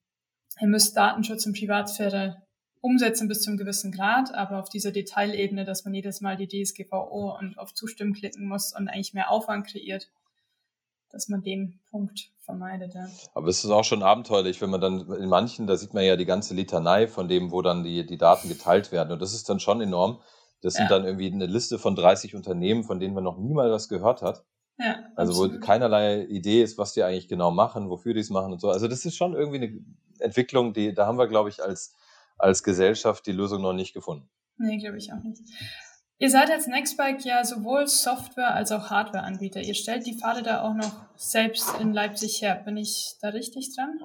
ihr müsst Datenschutz und Privatsphäre umsetzen bis zu einem gewissen Grad, aber auf dieser Detailebene, dass man jedes Mal die DSGVO und auf Zustimmen klicken muss und eigentlich mehr Aufwand kreiert, dass man den Punkt vermeidet. Ja.
Aber es ist auch schon abenteuerlich, wenn man dann in manchen, da sieht man ja die ganze Litanei von dem, wo dann die, die Daten geteilt werden. Und das ist dann schon enorm. Das sind ja. dann irgendwie eine Liste von 30 Unternehmen, von denen man noch nie mal was gehört hat.
Ja,
also absolut. wo keinerlei Idee ist, was die eigentlich genau machen, wofür die es machen und so. Also das ist schon irgendwie eine Entwicklung, die, da haben wir, glaube ich, als, als Gesellschaft die Lösung noch nicht gefunden.
Nee, glaube ich auch nicht. Ihr seid als Nextbike ja sowohl Software- als auch Hardware-Anbieter. Ihr stellt die Pfade da auch noch selbst in Leipzig her. Bin ich da richtig dran?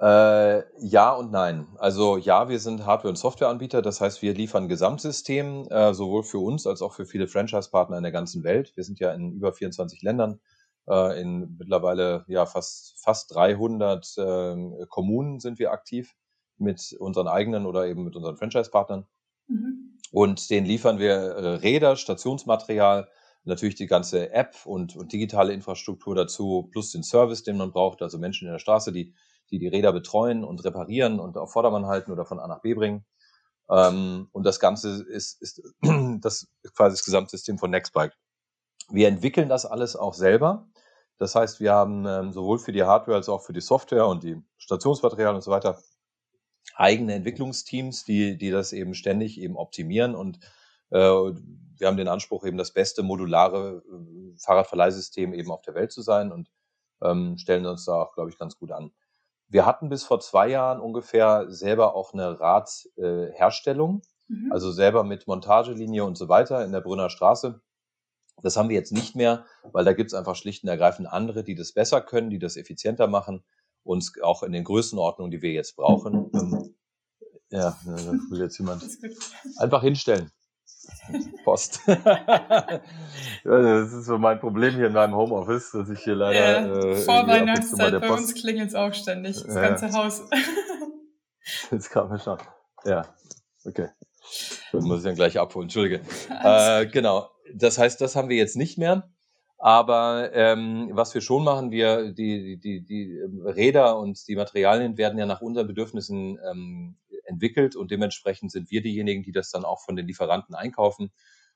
Äh, ja und nein. Also ja, wir sind Hardware- und Softwareanbieter. Das heißt, wir liefern Gesamtsystem, äh, sowohl für uns als auch für viele Franchise-Partner in der ganzen Welt. Wir sind ja in über 24 Ländern, äh, in mittlerweile ja fast, fast 300 äh, Kommunen sind wir aktiv mit unseren eigenen oder eben mit unseren Franchise-Partnern. Mhm. Und den liefern wir äh, Räder, Stationsmaterial, natürlich die ganze App und, und digitale Infrastruktur dazu, plus den Service, den man braucht, also Menschen in der Straße, die die, die Räder betreuen und reparieren und auf Vordermann halten oder von A nach B bringen. Ähm, und das Ganze ist, ist das ist quasi das Gesamtsystem von Nextbike. Wir entwickeln das alles auch selber. Das heißt, wir haben ähm, sowohl für die Hardware als auch für die Software und die Stationsmaterial und so weiter eigene Entwicklungsteams, die, die das eben ständig eben optimieren und äh, wir haben den Anspruch, eben das beste modulare äh, Fahrradverleihsystem eben auf der Welt zu sein und ähm, stellen uns da auch, glaube ich, ganz gut an. Wir hatten bis vor zwei Jahren ungefähr selber auch eine Radherstellung, äh, mhm. also selber mit Montagelinie und so weiter in der Brünner Straße. Das haben wir jetzt nicht mehr, weil da gibt es einfach schlicht und ergreifend andere, die das besser können, die das effizienter machen uns auch in den Größenordnungen, die wir jetzt brauchen. Ähm, ja, will jetzt jemand einfach hinstellen. Post. das ist so mein Problem hier in meinem Homeoffice, dass ich hier leider.
Ja, äh, vor Weihnachtszeit, bei uns klingelt es auch ständig, das ja. ganze Haus.
Jetzt kam mir schon. Ja, okay. Das muss ich dann gleich abholen, Entschuldige. Äh, genau. Das heißt, das haben wir jetzt nicht mehr. Aber ähm, was wir schon machen, wir die, die, die Räder und die Materialien werden ja nach unseren Bedürfnissen ähm, entwickelt und dementsprechend sind wir diejenigen, die das dann auch von den Lieferanten einkaufen.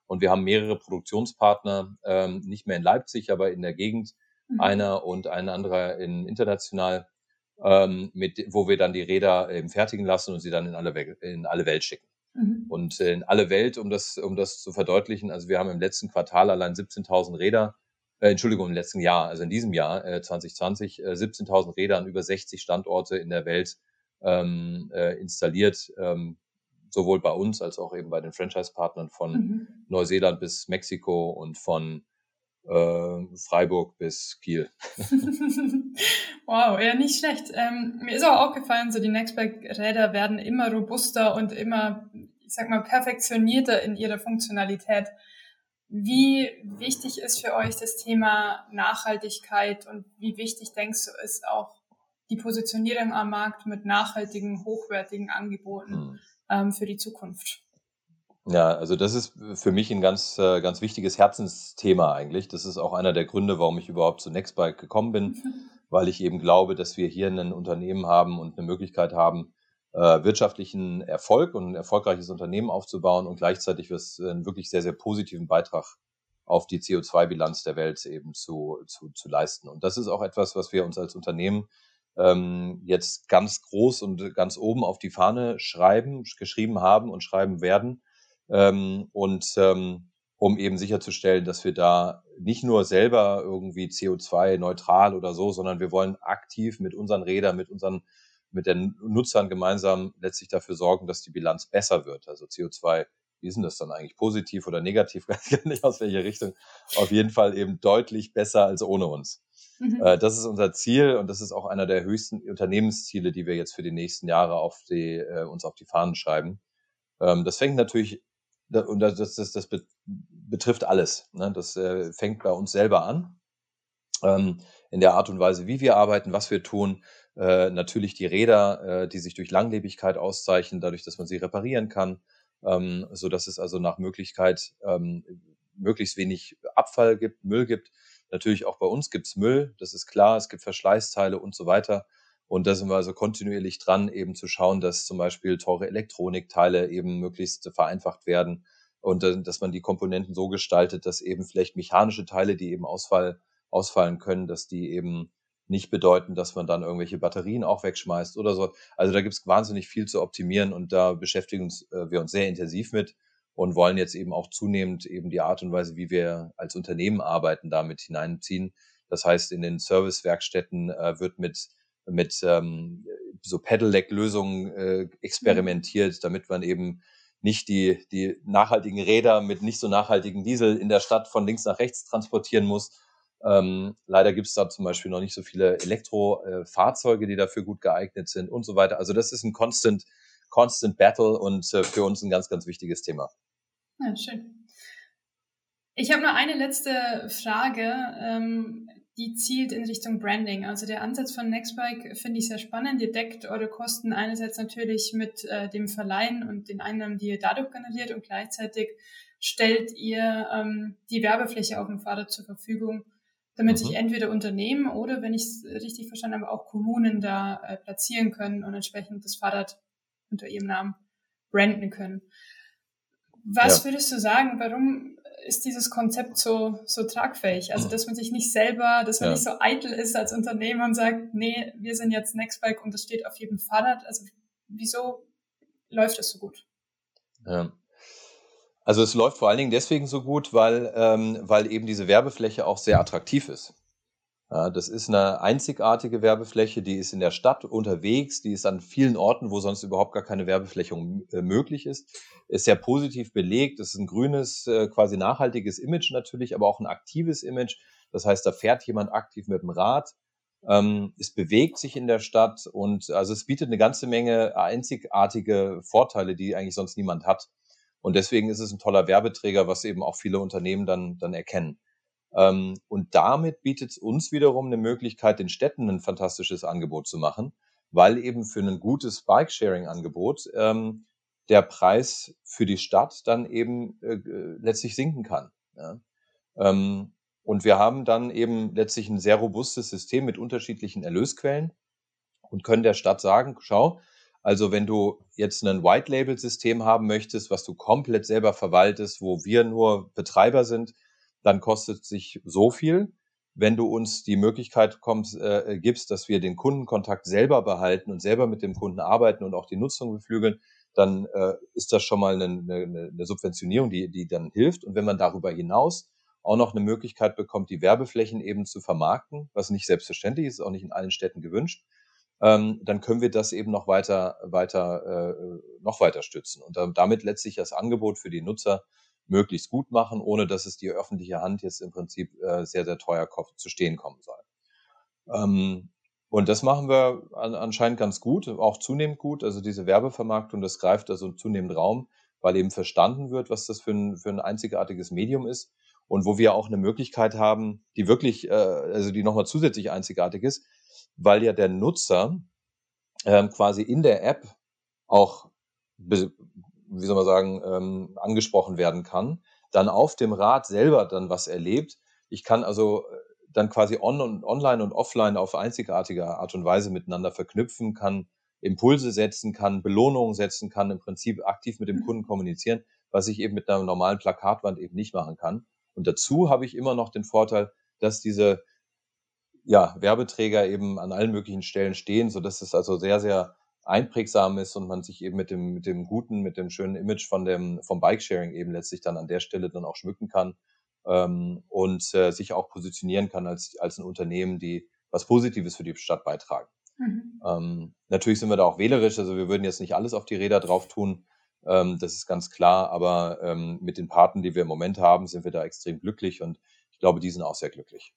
Und wir haben mehrere Produktionspartner, ähm, nicht mehr in Leipzig, aber in der Gegend, mhm. einer und ein anderer in international, ähm, mit, wo wir dann die Räder eben fertigen lassen und sie dann in alle, in alle Welt schicken. Mhm. Und in alle Welt, um das, um das zu verdeutlichen, also wir haben im letzten Quartal allein 17.000 Räder äh, Entschuldigung, im letzten Jahr, also in diesem Jahr, äh, 2020, äh, 17.000 Räder an über 60 Standorte in der Welt ähm, äh, installiert, ähm, sowohl bei uns als auch eben bei den Franchise-Partnern von mhm. Neuseeland bis Mexiko und von äh, Freiburg bis Kiel.
wow, ja, nicht schlecht. Ähm, mir ist auch aufgefallen, so die Nextback-Räder werden immer robuster und immer, ich sag mal, perfektionierter in ihrer Funktionalität. Wie wichtig ist für euch das Thema Nachhaltigkeit und wie wichtig denkst du ist auch die Positionierung am Markt mit nachhaltigen, hochwertigen Angeboten hm. ähm, für die Zukunft?
Ja, also das ist für mich ein ganz, äh, ganz wichtiges Herzensthema eigentlich. Das ist auch einer der Gründe, warum ich überhaupt zu Nextbike gekommen bin, weil ich eben glaube, dass wir hier ein Unternehmen haben und eine Möglichkeit haben, wirtschaftlichen Erfolg und ein erfolgreiches Unternehmen aufzubauen und gleichzeitig was, einen wirklich sehr, sehr positiven Beitrag auf die CO2-Bilanz der Welt eben zu, zu, zu leisten. Und das ist auch etwas, was wir uns als Unternehmen ähm, jetzt ganz groß und ganz oben auf die Fahne schreiben, geschrieben haben und schreiben werden. Ähm, und ähm, um eben sicherzustellen, dass wir da nicht nur selber irgendwie CO2-neutral oder so, sondern wir wollen aktiv mit unseren Rädern, mit unseren mit den Nutzern gemeinsam letztlich dafür sorgen, dass die Bilanz besser wird. Also CO2, wie ist denn das dann eigentlich? Positiv oder negativ? Weiß ich nicht aus welcher Richtung. Auf jeden Fall eben deutlich besser als ohne uns. Mhm. Äh, das ist unser Ziel und das ist auch einer der höchsten Unternehmensziele, die wir jetzt für die nächsten Jahre auf die, äh, uns auf die Fahnen schreiben. Ähm, das fängt natürlich, und das, das, das betrifft alles. Ne? Das äh, fängt bei uns selber an ähm, in der Art und Weise, wie wir arbeiten, was wir tun. Äh, natürlich die Räder, äh, die sich durch Langlebigkeit auszeichnen, dadurch, dass man sie reparieren kann, ähm, so dass es also nach Möglichkeit ähm, möglichst wenig Abfall gibt, Müll gibt. Natürlich auch bei uns gibt's Müll, das ist klar, es gibt Verschleißteile und so weiter. Und da sind wir also kontinuierlich dran, eben zu schauen, dass zum Beispiel teure Elektronikteile eben möglichst vereinfacht werden und äh, dass man die Komponenten so gestaltet, dass eben vielleicht mechanische Teile, die eben Ausfall, ausfallen können, dass die eben nicht bedeuten, dass man dann irgendwelche Batterien auch wegschmeißt oder so. Also da gibt es wahnsinnig viel zu optimieren und da beschäftigen uns, äh, wir uns sehr intensiv mit und wollen jetzt eben auch zunehmend eben die Art und Weise, wie wir als Unternehmen arbeiten, damit hineinziehen. Das heißt, in den Servicewerkstätten äh, wird mit mit ähm, so Pedelec-Lösungen äh, experimentiert, damit man eben nicht die, die nachhaltigen Räder mit nicht so nachhaltigen Diesel in der Stadt von links nach rechts transportieren muss. Ähm, leider gibt es da zum Beispiel noch nicht so viele Elektrofahrzeuge, die dafür gut geeignet sind und so weiter. Also das ist ein constant, constant Battle und äh, für uns ein ganz, ganz wichtiges Thema.
Ja, schön. Ich habe noch eine letzte Frage. Ähm, die zielt in Richtung Branding. Also der Ansatz von Nextbike finde ich sehr spannend. Ihr deckt eure Kosten einerseits natürlich mit äh, dem Verleihen und den Einnahmen, die ihr dadurch generiert und gleichzeitig stellt ihr ähm, die Werbefläche auf dem Fahrrad zur Verfügung, damit mhm. sich entweder Unternehmen oder, wenn ich es richtig verstanden habe, auch Kommunen da äh, platzieren können und entsprechend das Fahrrad unter ihrem Namen branden können. Was ja. würdest du sagen, warum ist dieses Konzept so, so tragfähig? Also, dass man sich nicht selber, dass man ja. nicht so eitel ist als Unternehmer und sagt, nee, wir sind jetzt Nextbike und das steht auf jedem Fahrrad. Also, wieso läuft das so gut?
Ja. Also es läuft vor allen Dingen deswegen so gut, weil, ähm, weil eben diese Werbefläche auch sehr attraktiv ist. Ja, das ist eine einzigartige Werbefläche, die ist in der Stadt unterwegs, die ist an vielen Orten, wo sonst überhaupt gar keine Werbefläche äh, möglich ist. Ist sehr positiv belegt, es ist ein grünes, äh, quasi nachhaltiges Image natürlich, aber auch ein aktives Image. Das heißt, da fährt jemand aktiv mit dem Rad, ähm, es bewegt sich in der Stadt und also es bietet eine ganze Menge einzigartige Vorteile, die eigentlich sonst niemand hat. Und deswegen ist es ein toller Werbeträger, was eben auch viele Unternehmen dann, dann erkennen. Ähm, und damit bietet es uns wiederum eine Möglichkeit, den Städten ein fantastisches Angebot zu machen, weil eben für ein gutes Bike-Sharing-Angebot ähm, der Preis für die Stadt dann eben äh, letztlich sinken kann. Ja? Ähm, und wir haben dann eben letztlich ein sehr robustes System mit unterschiedlichen Erlösquellen und können der Stadt sagen, schau, also wenn du jetzt ein White-Label-System haben möchtest, was du komplett selber verwaltest, wo wir nur Betreiber sind, dann kostet sich so viel. Wenn du uns die Möglichkeit kommst, äh, gibst, dass wir den Kundenkontakt selber behalten und selber mit dem Kunden arbeiten und auch die Nutzung beflügeln, dann äh, ist das schon mal eine, eine, eine Subventionierung, die, die dann hilft. Und wenn man darüber hinaus auch noch eine Möglichkeit bekommt, die Werbeflächen eben zu vermarkten, was nicht selbstverständlich ist, auch nicht in allen Städten gewünscht, ähm, dann können wir das eben noch weiter, weiter, äh, noch weiter stützen und damit letztlich das Angebot für die Nutzer möglichst gut machen, ohne dass es die öffentliche Hand jetzt im Prinzip äh, sehr, sehr teuer zu stehen kommen soll. Ähm, und das machen wir an, anscheinend ganz gut, auch zunehmend gut. Also diese Werbevermarktung, das greift also zunehmend Raum, weil eben verstanden wird, was das für ein, für ein einzigartiges Medium ist und wo wir auch eine Möglichkeit haben, die wirklich, äh, also die nochmal zusätzlich einzigartig ist, weil ja der Nutzer ähm, quasi in der App auch wie soll man sagen, ähm, angesprochen werden kann, dann auf dem Rad selber dann was erlebt. Ich kann also äh, dann quasi on und online und offline auf einzigartige Art und Weise miteinander verknüpfen, kann Impulse setzen, kann Belohnungen setzen, kann im Prinzip aktiv mit dem mhm. Kunden kommunizieren, was ich eben mit einer normalen Plakatwand eben nicht machen kann. Und dazu habe ich immer noch den Vorteil, dass diese ja, Werbeträger eben an allen möglichen Stellen stehen, so dass es also sehr, sehr einprägsam ist und man sich eben mit dem, mit dem guten, mit dem schönen Image von dem, vom Bikesharing eben letztlich dann an der Stelle dann auch schmücken kann ähm, und äh, sich auch positionieren kann als, als ein Unternehmen, die was Positives für die Stadt beitragen. Mhm. Ähm, natürlich sind wir da auch wählerisch, also wir würden jetzt nicht alles auf die Räder drauf tun, ähm, das ist ganz klar, aber ähm, mit den Paten, die wir im Moment haben, sind wir da extrem glücklich und ich glaube, die sind auch sehr glücklich.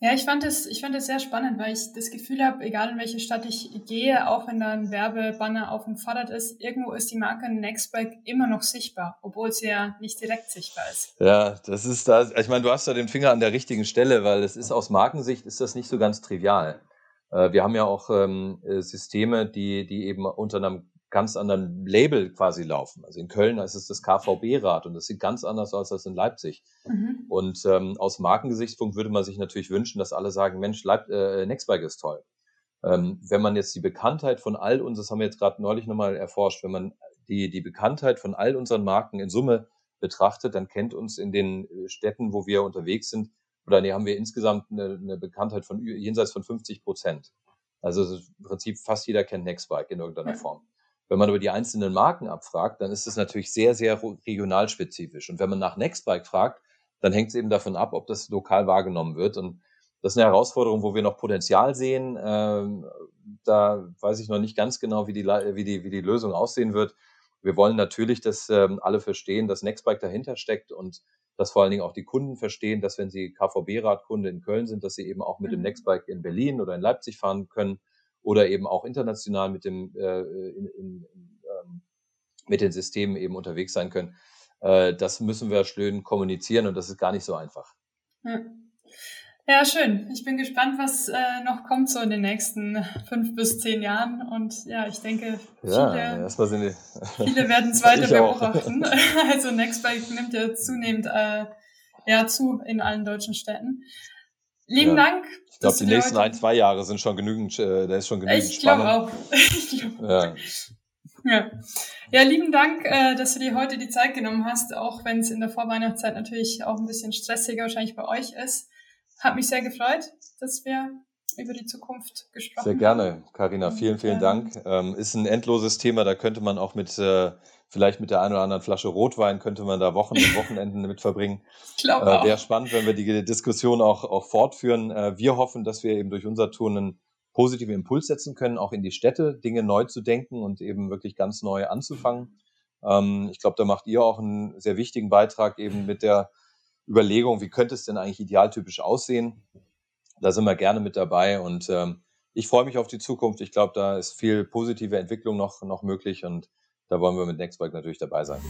Ja, ich fand es, ich fand es sehr spannend, weil ich das Gefühl habe, egal in welche Stadt ich gehe, auch wenn da ein Werbebanner auf dem Fahrrad ist, irgendwo ist die Marke Nextbike immer noch sichtbar, obwohl sie ja nicht direkt sichtbar ist.
Ja, das ist da, ich meine, du hast da den Finger an der richtigen Stelle, weil es ist aus Markensicht ist das nicht so ganz trivial. Äh, wir haben ja auch ähm, äh, Systeme, die, die eben unter einem ganz anderen Label quasi laufen. Also in Köln ist es das KVB-Rad und das sieht ganz anders aus als in Leipzig. Mhm. Und ähm, aus Markengesichtspunkt würde man sich natürlich wünschen, dass alle sagen, Mensch, Leip äh, Nextbike ist toll. Ähm, wenn man jetzt die Bekanntheit von all uns, das haben wir jetzt gerade neulich nochmal erforscht, wenn man die, die Bekanntheit von all unseren Marken in Summe betrachtet, dann kennt uns in den äh, Städten, wo wir unterwegs sind, oder nee, haben wir insgesamt eine, eine Bekanntheit von jenseits von 50 Prozent. Also im Prinzip fast jeder kennt Nextbike in irgendeiner ja. Form. Wenn man über die einzelnen Marken abfragt, dann ist es natürlich sehr, sehr regionalspezifisch. Und wenn man nach Nextbike fragt, dann hängt es eben davon ab, ob das lokal wahrgenommen wird. Und das ist eine Herausforderung, wo wir noch Potenzial sehen. Ähm, da weiß ich noch nicht ganz genau, wie die, wie die, wie die Lösung aussehen wird. Wir wollen natürlich, dass ähm, alle verstehen, dass Nextbike dahinter steckt und dass vor allen Dingen auch die Kunden verstehen, dass wenn sie KVB-Radkunde in Köln sind, dass sie eben auch mit dem mhm. Nextbike in Berlin oder in Leipzig fahren können oder eben auch international mit dem äh, in, in, ähm, mit den Systemen eben unterwegs sein können. Äh, das müssen wir schön kommunizieren und das ist gar nicht so einfach.
Ja. Ja, schön. Ich bin gespannt, was äh, noch kommt so in den nächsten fünf bis zehn Jahren. Und ja, ich denke, viele, ja, viele werden es weiter beobachten. also Nextbike nimmt ja zunehmend äh, ja, zu in allen deutschen Städten. Lieben ja. Dank.
Ich glaube, die nächsten ein, zwei Jahre sind schon genügend, äh, da ist schon genügend
Ich glaube auch. ich glaub ja. Ja. ja, lieben Dank, äh, dass du dir heute die Zeit genommen hast, auch wenn es in der Vorweihnachtszeit natürlich auch ein bisschen stressiger wahrscheinlich bei euch ist. Hat mich sehr gefreut, dass wir über die Zukunft gesprochen haben.
Sehr gerne, Karina. Vielen, vielen Dank. Ähm, ist ein endloses Thema, da könnte man auch mit äh, vielleicht mit der einen oder anderen Flasche Rotwein könnte man da Wochen und Wochenenden mit verbringen.
Ich glaube äh,
Wäre spannend, wenn wir die Diskussion auch, auch fortführen. Äh, wir hoffen, dass wir eben durch unser Tun einen positiven Impuls setzen können, auch in die Städte, Dinge neu zu denken und eben wirklich ganz neu anzufangen. Ähm, ich glaube, da macht ihr auch einen sehr wichtigen Beitrag eben mit der Überlegung, wie könnte es denn eigentlich idealtypisch aussehen? Da sind wir gerne mit dabei und ähm, ich freue mich auf die Zukunft. Ich glaube, da ist viel positive Entwicklung noch, noch möglich und da wollen wir mit Nextbike natürlich dabei sein.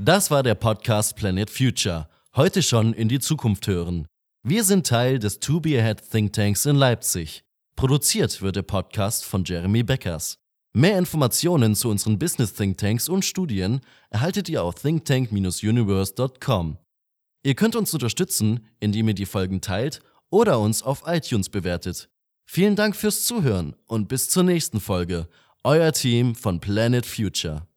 Das war der Podcast Planet Future. Heute schon in die Zukunft hören. Wir sind Teil des To Be Ahead Think Tanks in Leipzig. Produziert wird der Podcast von Jeremy Beckers. Mehr Informationen zu unseren Business Think Tanks und Studien erhaltet ihr auf thinktank-universe.com. Ihr könnt uns unterstützen, indem ihr die Folgen teilt oder uns auf iTunes bewertet. Vielen Dank fürs Zuhören und bis zur nächsten Folge. Euer Team von Planet Future.